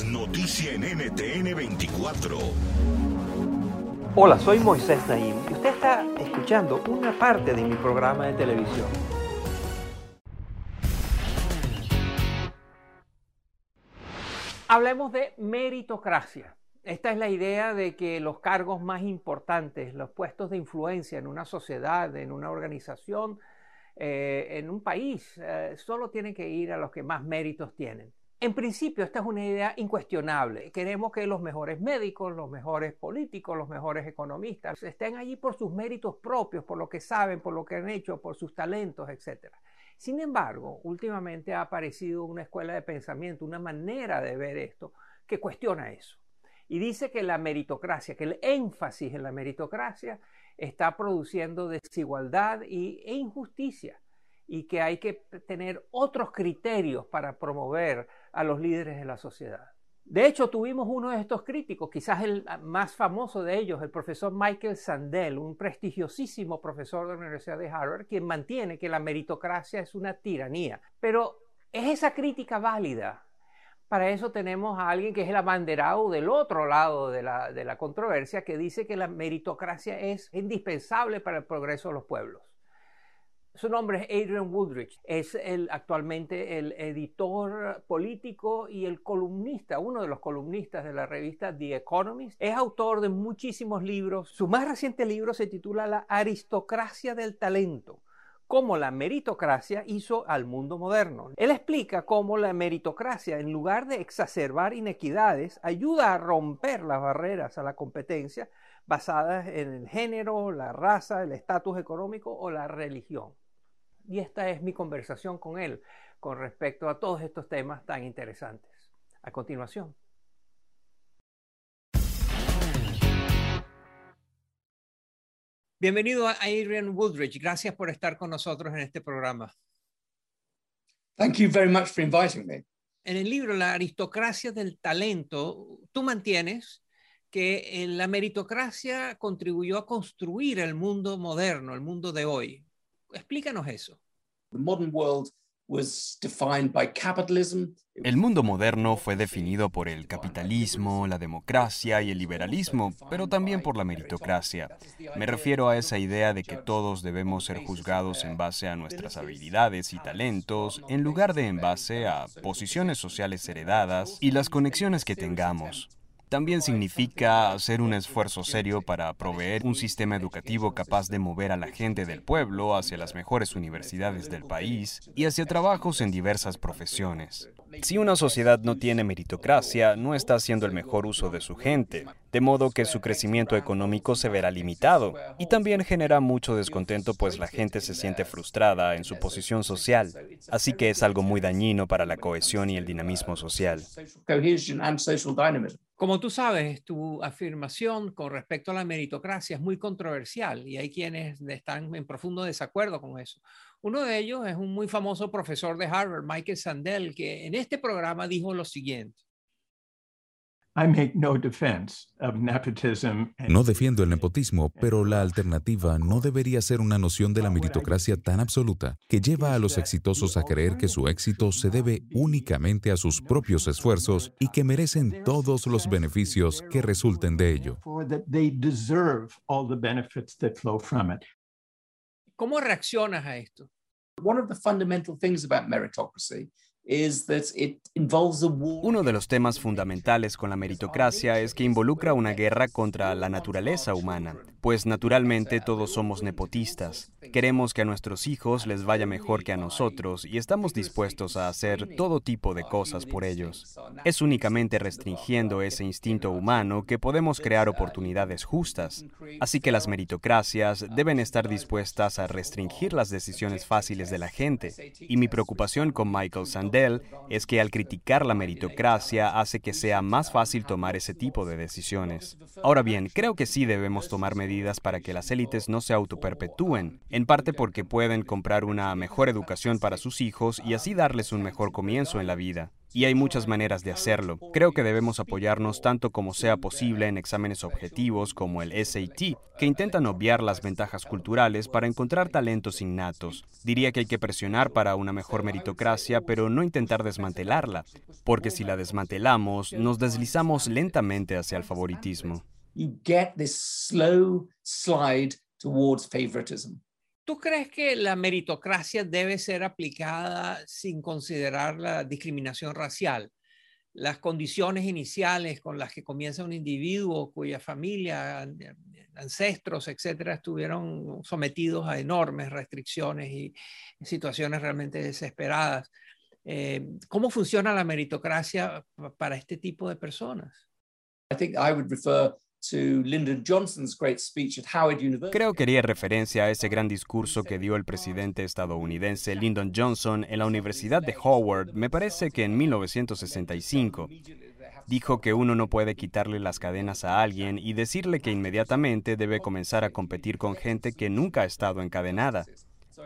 Es noticia en NTN 24. Hola, soy Moisés Naim y usted está escuchando una parte de mi programa de televisión. Hablemos de meritocracia. Esta es la idea de que los cargos más importantes, los puestos de influencia en una sociedad, en una organización, eh, en un país, eh, solo tienen que ir a los que más méritos tienen. En principio, esta es una idea incuestionable. Queremos que los mejores médicos, los mejores políticos, los mejores economistas estén allí por sus méritos propios, por lo que saben, por lo que han hecho, por sus talentos, etc. Sin embargo, últimamente ha aparecido una escuela de pensamiento, una manera de ver esto que cuestiona eso. Y dice que la meritocracia, que el énfasis en la meritocracia está produciendo desigualdad y, e injusticia y que hay que tener otros criterios para promover a los líderes de la sociedad. De hecho, tuvimos uno de estos críticos, quizás el más famoso de ellos, el profesor Michael Sandel, un prestigiosísimo profesor de la Universidad de Harvard, quien mantiene que la meritocracia es una tiranía. Pero ¿es esa crítica válida? Para eso tenemos a alguien que es el abanderado del otro lado de la, de la controversia, que dice que la meritocracia es indispensable para el progreso de los pueblos. Su nombre es Adrian Woodrich. Es actualmente el editor político y el columnista, uno de los columnistas de la revista The Economist. Es autor de muchísimos libros. Su más reciente libro se titula La aristocracia del talento cómo la meritocracia hizo al mundo moderno. Él explica cómo la meritocracia, en lugar de exacerbar inequidades, ayuda a romper las barreras a la competencia basadas en el género, la raza, el estatus económico o la religión. Y esta es mi conversación con él con respecto a todos estos temas tan interesantes. A continuación. Bienvenido a Adrian Woodridge. Gracias por estar con nosotros en este programa. Thank you very much for inviting me. En el libro La aristocracia del talento, tú mantienes que la meritocracia contribuyó a construir el mundo moderno, el mundo de hoy. Explícanos eso. The modern world was defined by capitalism. El mundo moderno fue definido por el capitalismo, la democracia y el liberalismo, pero también por la meritocracia. Me refiero a esa idea de que todos debemos ser juzgados en base a nuestras habilidades y talentos, en lugar de en base a posiciones sociales heredadas y las conexiones que tengamos. También significa hacer un esfuerzo serio para proveer un sistema educativo capaz de mover a la gente del pueblo hacia las mejores universidades del país y hacia trabajos en diversas profesiones. Si una sociedad no tiene meritocracia, no está haciendo el mejor uso de su gente, de modo que su crecimiento económico se verá limitado y también genera mucho descontento pues la gente se siente frustrada en su posición social, así que es algo muy dañino para la cohesión y el dinamismo social. Como tú sabes, tu afirmación con respecto a la meritocracia es muy controversial y hay quienes están en profundo desacuerdo con eso. Uno de ellos es un muy famoso profesor de Harvard, Michael Sandel, que en este programa dijo lo siguiente. No defiendo el nepotismo, pero la alternativa no debería ser una noción de la meritocracia tan absoluta que lleva a los exitosos a creer que su éxito se debe únicamente a sus propios esfuerzos y que merecen todos los beneficios que resulten de ello. ¿Cómo reaccionas a esto? One of the fundamental things about meritocracy Uno de los temas fundamentales con la meritocracia es que involucra una guerra contra la naturaleza humana, pues naturalmente todos somos nepotistas. Queremos que a nuestros hijos les vaya mejor que a nosotros y estamos dispuestos a hacer todo tipo de cosas por ellos. Es únicamente restringiendo ese instinto humano que podemos crear oportunidades justas. Así que las meritocracias deben estar dispuestas a restringir las decisiones fáciles de la gente. Y mi preocupación con Michael Sandel es que al criticar la meritocracia hace que sea más fácil tomar ese tipo de decisiones. Ahora bien, creo que sí debemos tomar medidas para que las élites no se autoperpetúen, en parte porque pueden comprar una mejor educación para sus hijos y así darles un mejor comienzo en la vida. Y hay muchas maneras de hacerlo. Creo que debemos apoyarnos tanto como sea posible en exámenes objetivos como el SAT, que intentan obviar las ventajas culturales para encontrar talentos innatos. Diría que hay que presionar para una mejor meritocracia, pero no intentar desmantelarla, porque si la desmantelamos, nos deslizamos lentamente hacia el favoritismo. ¿Tú crees que la meritocracia debe ser aplicada sin considerar la discriminación racial? Las condiciones iniciales con las que comienza un individuo cuya familia, ancestros, etcétera, estuvieron sometidos a enormes restricciones y situaciones realmente desesperadas. Eh, ¿Cómo funciona la meritocracia para este tipo de personas? I think I would refer Creo que haría referencia a ese gran discurso que dio el presidente estadounidense Lyndon Johnson en la Universidad de Howard, me parece que en 1965. Dijo que uno no puede quitarle las cadenas a alguien y decirle que inmediatamente debe comenzar a competir con gente que nunca ha estado encadenada.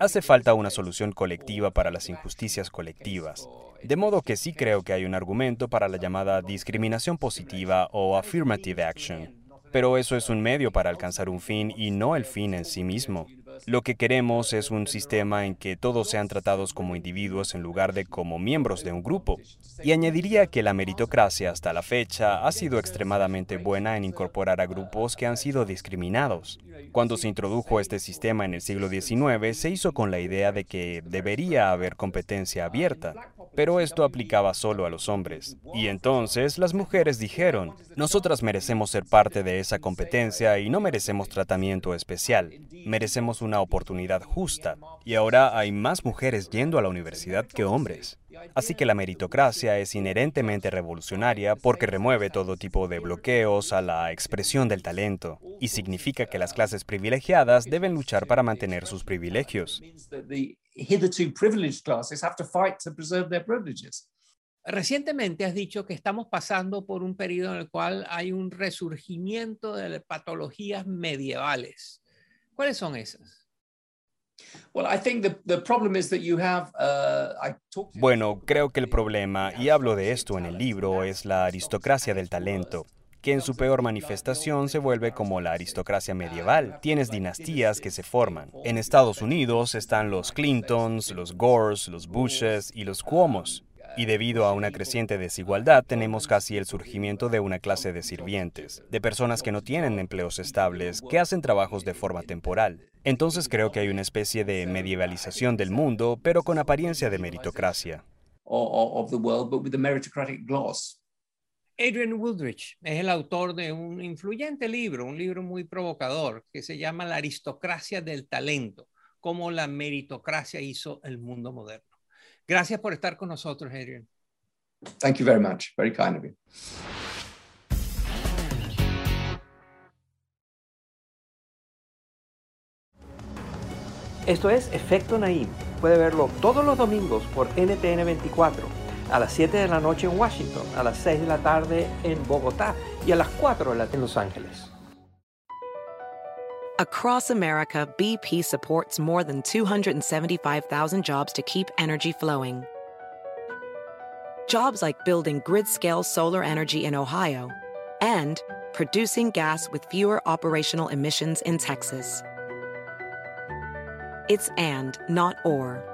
Hace falta una solución colectiva para las injusticias colectivas. De modo que sí creo que hay un argumento para la llamada discriminación positiva o affirmative action pero eso es un medio para alcanzar un fin y no el fin en sí mismo. Lo que queremos es un sistema en que todos sean tratados como individuos en lugar de como miembros de un grupo. Y añadiría que la meritocracia hasta la fecha ha sido extremadamente buena en incorporar a grupos que han sido discriminados. Cuando se introdujo este sistema en el siglo XIX, se hizo con la idea de que debería haber competencia abierta, pero esto aplicaba solo a los hombres. Y entonces las mujeres dijeron, nosotras merecemos ser parte de esa competencia y no merecemos tratamiento especial, merecemos una oportunidad justa. Y ahora hay más mujeres yendo a la universidad que hombres. Así que la meritocracia es inherentemente revolucionaria porque remueve todo tipo de bloqueos a la expresión del talento y significa que las clases privilegiadas deben luchar para mantener sus privilegios. Recientemente has dicho que estamos pasando por un periodo en el cual hay un resurgimiento de patologías medievales. ¿Cuáles son esas? Bueno, creo que el problema, y hablo de esto en el libro, es la aristocracia del talento que en su peor manifestación se vuelve como la aristocracia medieval. Tienes dinastías que se forman. En Estados Unidos están los Clintons, los Gores, los Bushes y los Cuomos. Y debido a una creciente desigualdad, tenemos casi el surgimiento de una clase de sirvientes, de personas que no tienen empleos estables, que hacen trabajos de forma temporal. Entonces creo que hay una especie de medievalización del mundo, pero con apariencia de meritocracia. Adrian Woodrich es el autor de un influyente libro, un libro muy provocador, que se llama La aristocracia del talento, cómo la meritocracia hizo el mundo moderno. Gracias por estar con nosotros, Adrian. Thank you very much. Very kind of you. Esto es Efecto Naim. Puede verlo todos los domingos por NTN 24, a las 7 de la noche en Washington, a las 6 de la tarde en Bogotá y a las 4 de la en Los Ángeles. Across America, BP supports more than 275,000 jobs to keep energy flowing. Jobs like building grid-scale solar energy in Ohio and producing gas with fewer operational emissions in Texas. It's and, not or.